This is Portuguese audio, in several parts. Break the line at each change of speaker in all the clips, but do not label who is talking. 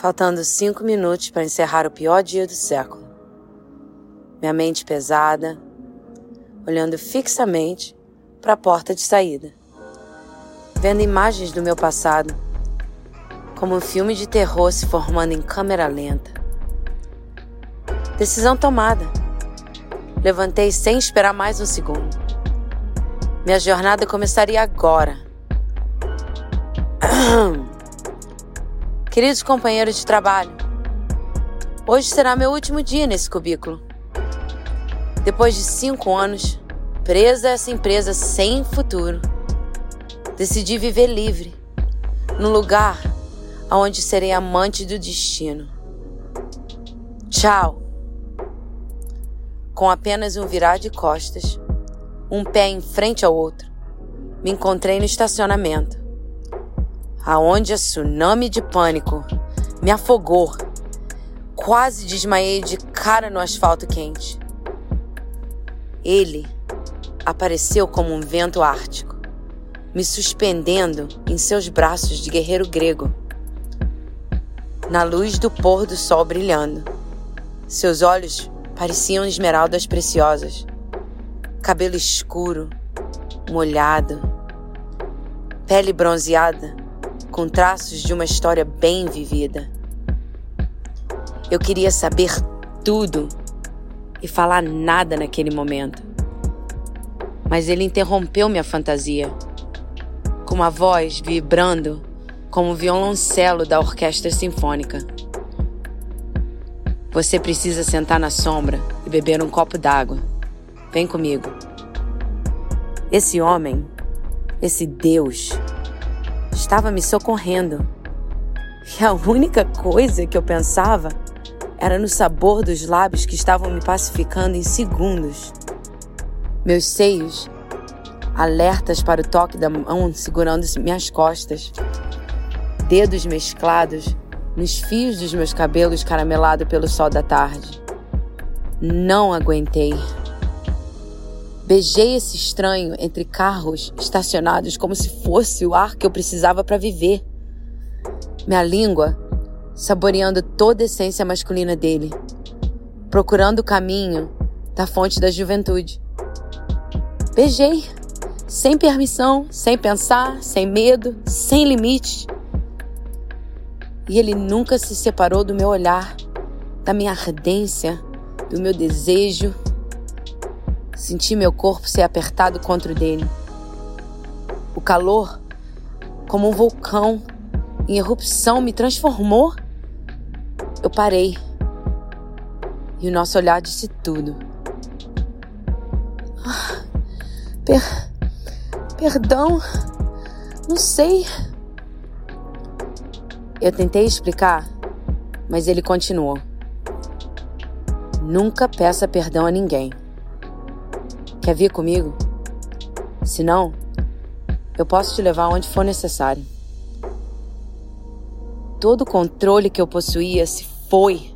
Faltando cinco minutos para encerrar o pior dia do século. Minha mente pesada, olhando fixamente para a porta de saída, vendo imagens do meu passado, como um filme de terror se formando em câmera lenta. Decisão tomada. Levantei sem esperar mais um segundo. Minha jornada começaria agora. Queridos companheiros de trabalho, hoje será meu último dia nesse cubículo. Depois de cinco anos, presa a essa empresa sem futuro, decidi viver livre, num lugar onde serei amante do destino. Tchau! Com apenas um virar de costas, um pé em frente ao outro, me encontrei no estacionamento, aonde a tsunami de pânico me afogou. Quase desmaiei de cara no asfalto quente. Ele apareceu como um vento ártico, me suspendendo em seus braços de guerreiro grego. Na luz do pôr do sol brilhando, seus olhos pareciam esmeraldas preciosas cabelo escuro, molhado, pele bronzeada, com traços de uma história bem vivida. Eu queria saber tudo e falar nada naquele momento. Mas ele interrompeu minha fantasia, com uma voz vibrando como o violoncelo da orquestra sinfônica. Você precisa sentar na sombra e beber um copo d'água. Vem comigo. Esse homem, esse Deus, estava me socorrendo. E a única coisa que eu pensava era no sabor dos lábios que estavam me pacificando em segundos. Meus seios, alertas para o toque da mão segurando minhas costas, dedos mesclados nos fios dos meus cabelos caramelados pelo sol da tarde. Não aguentei. Beijei esse estranho entre carros estacionados como se fosse o ar que eu precisava para viver. Minha língua saboreando toda a essência masculina dele, procurando o caminho da fonte da juventude. Beijei, sem permissão, sem pensar, sem medo, sem limites. E ele nunca se separou do meu olhar, da minha ardência, do meu desejo Senti meu corpo ser apertado contra o dele. O calor, como um vulcão em erupção, me transformou. Eu parei. E o nosso olhar disse tudo. Ah, per, perdão. Não sei. Eu tentei explicar, mas ele continuou. Nunca peça perdão a ninguém. Quer vir comigo? Se não, eu posso te levar onde for necessário. Todo o controle que eu possuía se foi.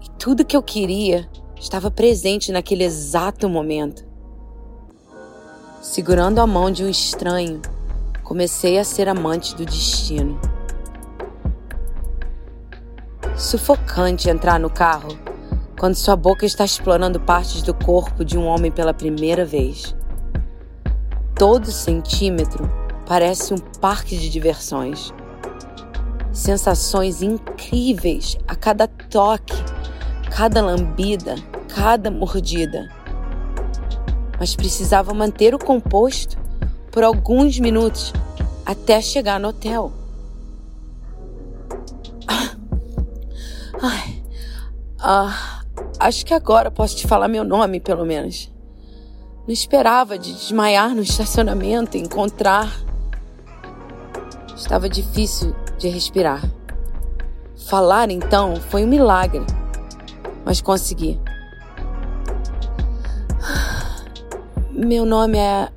E tudo que eu queria estava presente naquele exato momento. Segurando a mão de um estranho, comecei a ser amante do destino. Sufocante entrar no carro quando sua boca está explorando partes do corpo de um homem pela primeira vez. Todo centímetro parece um parque de diversões. Sensações incríveis a cada toque, cada lambida, cada mordida. Mas precisava manter o composto por alguns minutos até chegar no hotel. Ah. Ai. Ah. Acho que agora posso te falar meu nome, pelo menos. Não esperava de desmaiar no estacionamento e encontrar. Estava difícil de respirar. Falar então foi um milagre, mas consegui. Meu nome é